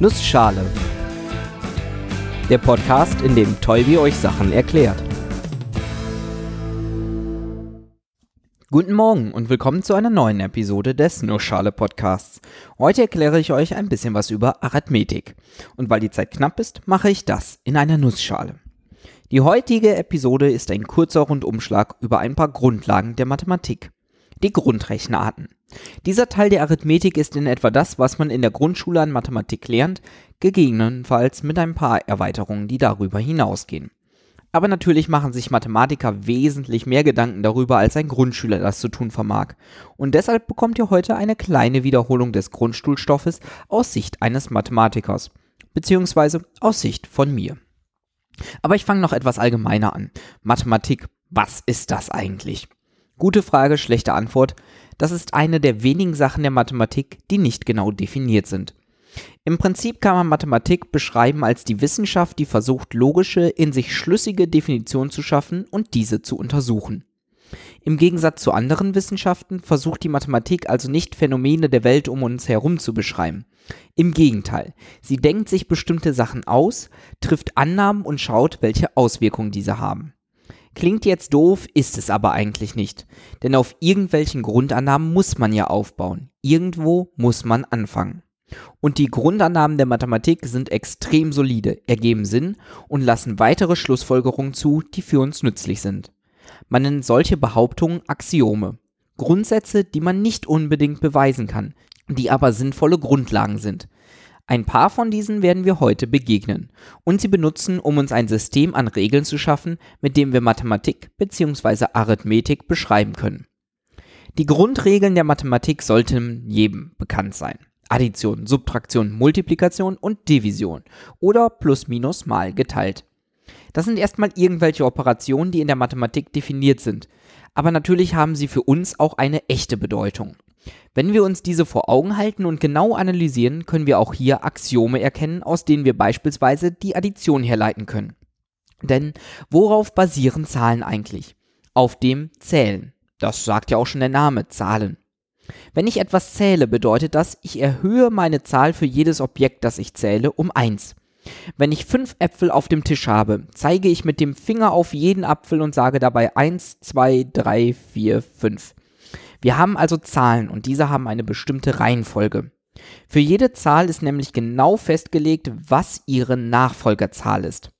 Nussschale. Der Podcast, in dem Tolbi euch Sachen erklärt. Guten Morgen und willkommen zu einer neuen Episode des Nussschale Podcasts. Heute erkläre ich euch ein bisschen was über Arithmetik. Und weil die Zeit knapp ist, mache ich das in einer Nussschale. Die heutige Episode ist ein kurzer Rundumschlag über ein paar Grundlagen der Mathematik. Die Grundrechenarten. Dieser Teil der Arithmetik ist in etwa das, was man in der Grundschule an Mathematik lernt, gegebenenfalls mit ein paar Erweiterungen, die darüber hinausgehen. Aber natürlich machen sich Mathematiker wesentlich mehr Gedanken darüber, als ein Grundschüler das zu tun vermag. Und deshalb bekommt ihr heute eine kleine Wiederholung des Grundschulstoffes aus Sicht eines Mathematikers, beziehungsweise aus Sicht von mir. Aber ich fange noch etwas allgemeiner an. Mathematik, was ist das eigentlich? Gute Frage, schlechte Antwort. Das ist eine der wenigen Sachen der Mathematik, die nicht genau definiert sind. Im Prinzip kann man Mathematik beschreiben als die Wissenschaft, die versucht, logische, in sich schlüssige Definitionen zu schaffen und diese zu untersuchen. Im Gegensatz zu anderen Wissenschaften versucht die Mathematik also nicht Phänomene der Welt um uns herum zu beschreiben. Im Gegenteil, sie denkt sich bestimmte Sachen aus, trifft Annahmen und schaut, welche Auswirkungen diese haben. Klingt jetzt doof, ist es aber eigentlich nicht. Denn auf irgendwelchen Grundannahmen muss man ja aufbauen. Irgendwo muss man anfangen. Und die Grundannahmen der Mathematik sind extrem solide, ergeben Sinn und lassen weitere Schlussfolgerungen zu, die für uns nützlich sind. Man nennt solche Behauptungen Axiome. Grundsätze, die man nicht unbedingt beweisen kann, die aber sinnvolle Grundlagen sind. Ein paar von diesen werden wir heute begegnen und sie benutzen, um uns ein System an Regeln zu schaffen, mit dem wir Mathematik bzw. Arithmetik beschreiben können. Die Grundregeln der Mathematik sollten jedem bekannt sein. Addition, Subtraktion, Multiplikation und Division oder plus minus mal geteilt. Das sind erstmal irgendwelche Operationen, die in der Mathematik definiert sind, aber natürlich haben sie für uns auch eine echte Bedeutung. Wenn wir uns diese vor Augen halten und genau analysieren, können wir auch hier Axiome erkennen, aus denen wir beispielsweise die Addition herleiten können. Denn worauf basieren Zahlen eigentlich? Auf dem Zählen. Das sagt ja auch schon der Name, Zahlen. Wenn ich etwas zähle, bedeutet das, ich erhöhe meine Zahl für jedes Objekt, das ich zähle, um 1. Wenn ich fünf Äpfel auf dem Tisch habe, zeige ich mit dem Finger auf jeden Apfel und sage dabei 1, 2, 3, 4, 5. Wir haben also Zahlen und diese haben eine bestimmte Reihenfolge. Für jede Zahl ist nämlich genau festgelegt, was ihre Nachfolgerzahl ist.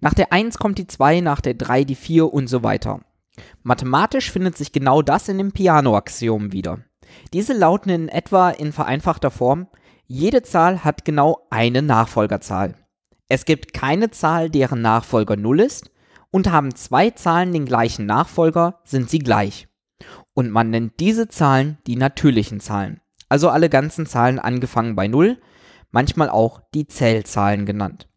Nach der 1 kommt die 2, nach der 3 die 4 und so weiter. Mathematisch findet sich genau das in dem Piano-Axiom wieder. Diese lauten in etwa in vereinfachter Form, jede Zahl hat genau eine Nachfolgerzahl. Es gibt keine Zahl, deren Nachfolger 0 ist, und haben zwei Zahlen den gleichen Nachfolger, sind sie gleich. Und man nennt diese Zahlen die natürlichen Zahlen. Also alle ganzen Zahlen angefangen bei 0, manchmal auch die Zählzahlen genannt.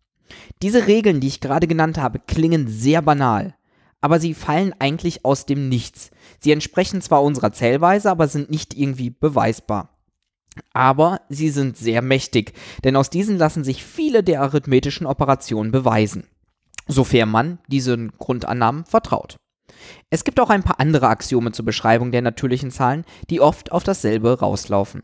Diese Regeln, die ich gerade genannt habe, klingen sehr banal, aber sie fallen eigentlich aus dem Nichts. Sie entsprechen zwar unserer Zählweise, aber sind nicht irgendwie beweisbar. Aber sie sind sehr mächtig, denn aus diesen lassen sich viele der arithmetischen Operationen beweisen, sofern man diesen Grundannahmen vertraut. Es gibt auch ein paar andere Axiome zur Beschreibung der natürlichen Zahlen, die oft auf dasselbe rauslaufen.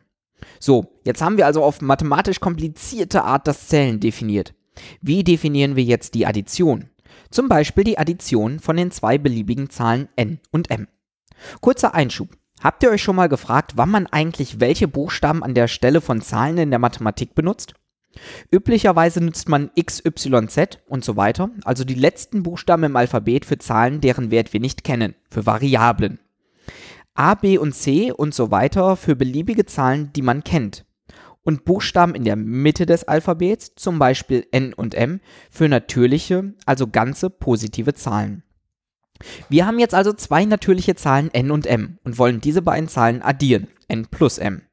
So, jetzt haben wir also auf mathematisch komplizierte Art das Zählen definiert. Wie definieren wir jetzt die Addition? Zum Beispiel die Addition von den zwei beliebigen Zahlen n und m. Kurzer Einschub. Habt ihr euch schon mal gefragt, wann man eigentlich welche Buchstaben an der Stelle von Zahlen in der Mathematik benutzt? Üblicherweise nutzt man X, Y, Z und so weiter, also die letzten Buchstaben im Alphabet für Zahlen, deren Wert wir nicht kennen, für Variablen. A, B und C und so weiter für beliebige Zahlen, die man kennt. Und Buchstaben in der Mitte des Alphabets, zum Beispiel N und M, für natürliche, also ganze positive Zahlen. Wir haben jetzt also zwei natürliche Zahlen n und m und wollen diese beiden Zahlen addieren, n plus m.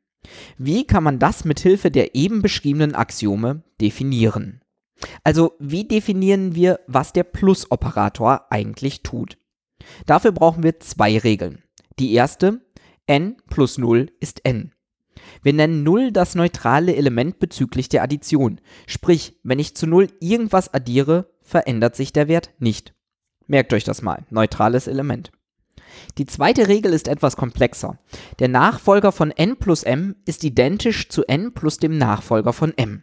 Wie kann man das mit Hilfe der eben beschriebenen Axiome definieren? Also, wie definieren wir, was der Plus-Operator eigentlich tut? Dafür brauchen wir zwei Regeln. Die erste, n plus 0 ist n. Wir nennen 0 das neutrale Element bezüglich der Addition. Sprich, wenn ich zu 0 irgendwas addiere, verändert sich der Wert nicht. Merkt euch das mal, neutrales Element. Die zweite Regel ist etwas komplexer. Der Nachfolger von n plus m ist identisch zu n plus dem Nachfolger von m.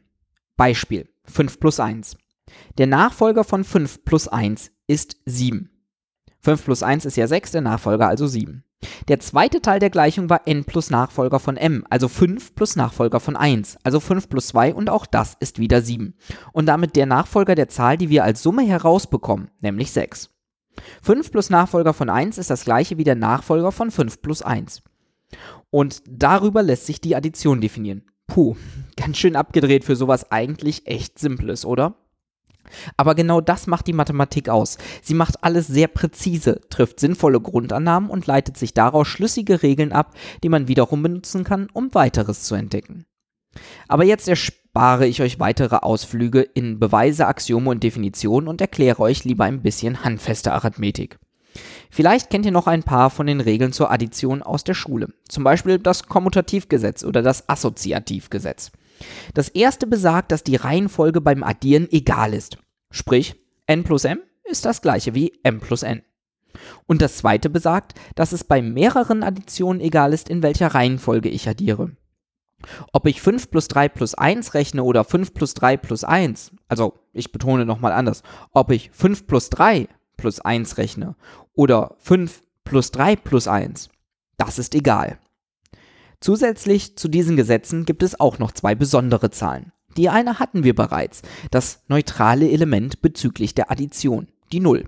Beispiel 5 plus 1. Der Nachfolger von 5 plus 1 ist 7. 5 plus 1 ist ja 6, der Nachfolger also 7. Der zweite Teil der Gleichung war n plus Nachfolger von m, also 5 plus Nachfolger von 1, also 5 plus 2 und auch das ist wieder 7. Und damit der Nachfolger der Zahl, die wir als Summe herausbekommen, nämlich 6. 5 plus Nachfolger von 1 ist das gleiche wie der Nachfolger von 5 plus 1. Und darüber lässt sich die Addition definieren. Puh, ganz schön abgedreht für sowas eigentlich echt Simples, oder? Aber genau das macht die Mathematik aus. Sie macht alles sehr präzise, trifft sinnvolle Grundannahmen und leitet sich daraus schlüssige Regeln ab, die man wiederum benutzen kann, um weiteres zu entdecken. Aber jetzt erspare ich euch weitere Ausflüge in Beweise, Axiome und Definitionen und erkläre euch lieber ein bisschen handfeste Arithmetik. Vielleicht kennt ihr noch ein paar von den Regeln zur Addition aus der Schule, zum Beispiel das Kommutativgesetz oder das Assoziativgesetz. Das erste besagt, dass die Reihenfolge beim Addieren egal ist. Sprich, n plus m ist das gleiche wie m plus n. Und das zweite besagt, dass es bei mehreren Additionen egal ist, in welcher Reihenfolge ich addiere. Ob ich 5 plus 3 plus 1 rechne oder 5 plus 3 plus 1, also ich betone nochmal anders, ob ich 5 plus 3 plus 1 rechne oder 5 plus 3 plus 1, das ist egal. Zusätzlich zu diesen Gesetzen gibt es auch noch zwei besondere Zahlen. Die eine hatten wir bereits, das neutrale Element bezüglich der Addition, die 0.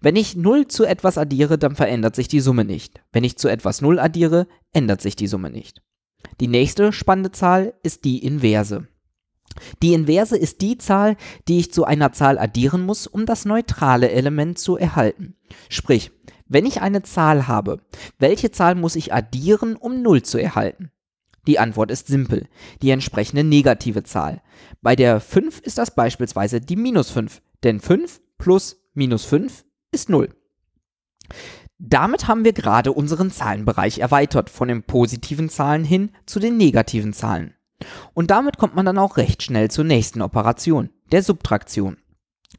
Wenn ich 0 zu etwas addiere, dann verändert sich die Summe nicht. Wenn ich zu etwas 0 addiere, ändert sich die Summe nicht. Die nächste spannende Zahl ist die Inverse. Die Inverse ist die Zahl, die ich zu einer Zahl addieren muss, um das neutrale Element zu erhalten. Sprich, wenn ich eine Zahl habe, welche Zahl muss ich addieren, um 0 zu erhalten? Die Antwort ist simpel, die entsprechende negative Zahl. Bei der 5 ist das beispielsweise die minus 5, denn 5 plus minus 5 ist 0. Damit haben wir gerade unseren Zahlenbereich erweitert, von den positiven Zahlen hin zu den negativen Zahlen. Und damit kommt man dann auch recht schnell zur nächsten Operation, der Subtraktion.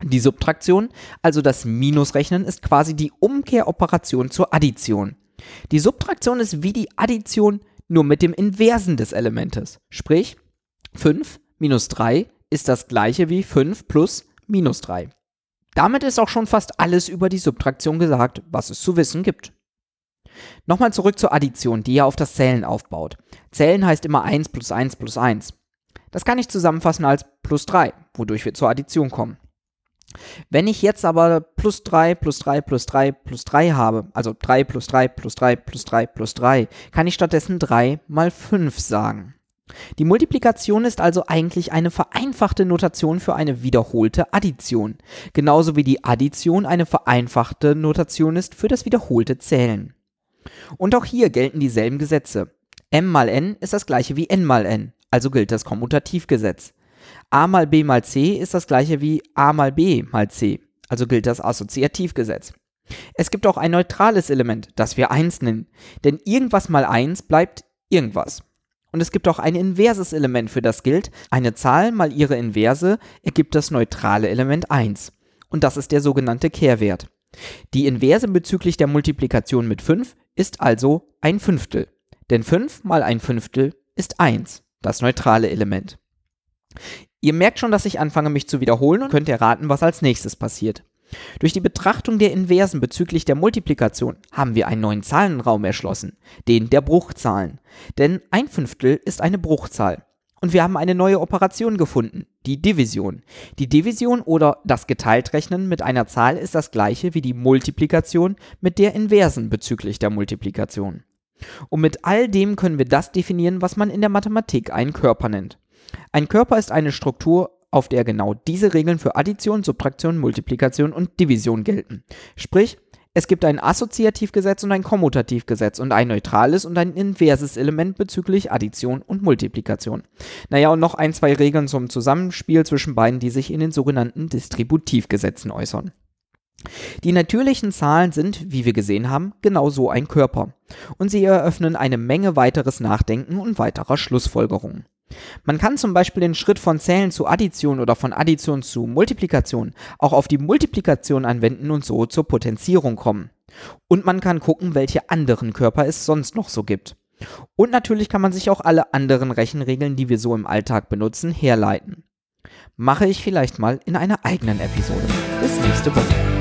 Die Subtraktion, also das Minusrechnen, ist quasi die Umkehroperation zur Addition. Die Subtraktion ist wie die Addition nur mit dem Inversen des Elementes. Sprich, 5 minus 3 ist das gleiche wie 5 plus minus 3. Damit ist auch schon fast alles über die Subtraktion gesagt, was es zu wissen gibt. Nochmal zurück zur Addition, die ja auf das Zählen aufbaut. Zählen heißt immer 1 plus 1 plus 1. Das kann ich zusammenfassen als plus 3, wodurch wir zur Addition kommen. Wenn ich jetzt aber plus 3 plus 3 plus 3 plus 3 habe, also 3 plus 3 plus 3 plus 3 plus 3, kann ich stattdessen 3 mal 5 sagen. Die Multiplikation ist also eigentlich eine vereinfachte Notation für eine wiederholte Addition, genauso wie die Addition eine vereinfachte Notation ist für das wiederholte Zählen. Und auch hier gelten dieselben Gesetze. m mal n ist das gleiche wie n mal n, also gilt das Kommutativgesetz a mal b mal c ist das gleiche wie a mal b mal c, also gilt das Assoziativgesetz. Es gibt auch ein neutrales Element, das wir 1 nennen, denn irgendwas mal 1 bleibt irgendwas. Und es gibt auch ein inverses Element, für das gilt, eine Zahl mal ihre Inverse ergibt das neutrale Element 1. Und das ist der sogenannte Kehrwert. Die Inverse bezüglich der Multiplikation mit 5 ist also ein Fünftel. Denn 5 mal ein Fünftel ist 1, das neutrale Element. Ihr merkt schon, dass ich anfange, mich zu wiederholen und könnt erraten, was als nächstes passiert. Durch die Betrachtung der Inversen bezüglich der Multiplikation haben wir einen neuen Zahlenraum erschlossen, den der Bruchzahlen. Denn ein Fünftel ist eine Bruchzahl. Und wir haben eine neue Operation gefunden, die Division. Die Division oder das Geteiltrechnen mit einer Zahl ist das gleiche wie die Multiplikation mit der Inversen bezüglich der Multiplikation. Und mit all dem können wir das definieren, was man in der Mathematik einen Körper nennt. Ein Körper ist eine Struktur, auf der genau diese Regeln für Addition, Subtraktion, Multiplikation und Division gelten. Sprich, es gibt ein Assoziativgesetz und ein Kommutativgesetz und ein neutrales und ein inverses Element bezüglich Addition und Multiplikation. Naja, und noch ein, zwei Regeln zum Zusammenspiel zwischen beiden, die sich in den sogenannten Distributivgesetzen äußern. Die natürlichen Zahlen sind, wie wir gesehen haben, genauso ein Körper. Und sie eröffnen eine Menge weiteres Nachdenken und weiterer Schlussfolgerungen. Man kann zum Beispiel den Schritt von Zählen zu Addition oder von Addition zu Multiplikation auch auf die Multiplikation anwenden und so zur Potenzierung kommen. Und man kann gucken, welche anderen Körper es sonst noch so gibt. Und natürlich kann man sich auch alle anderen Rechenregeln, die wir so im Alltag benutzen, herleiten. mache ich vielleicht mal in einer eigenen Episode. Bis nächste Woche.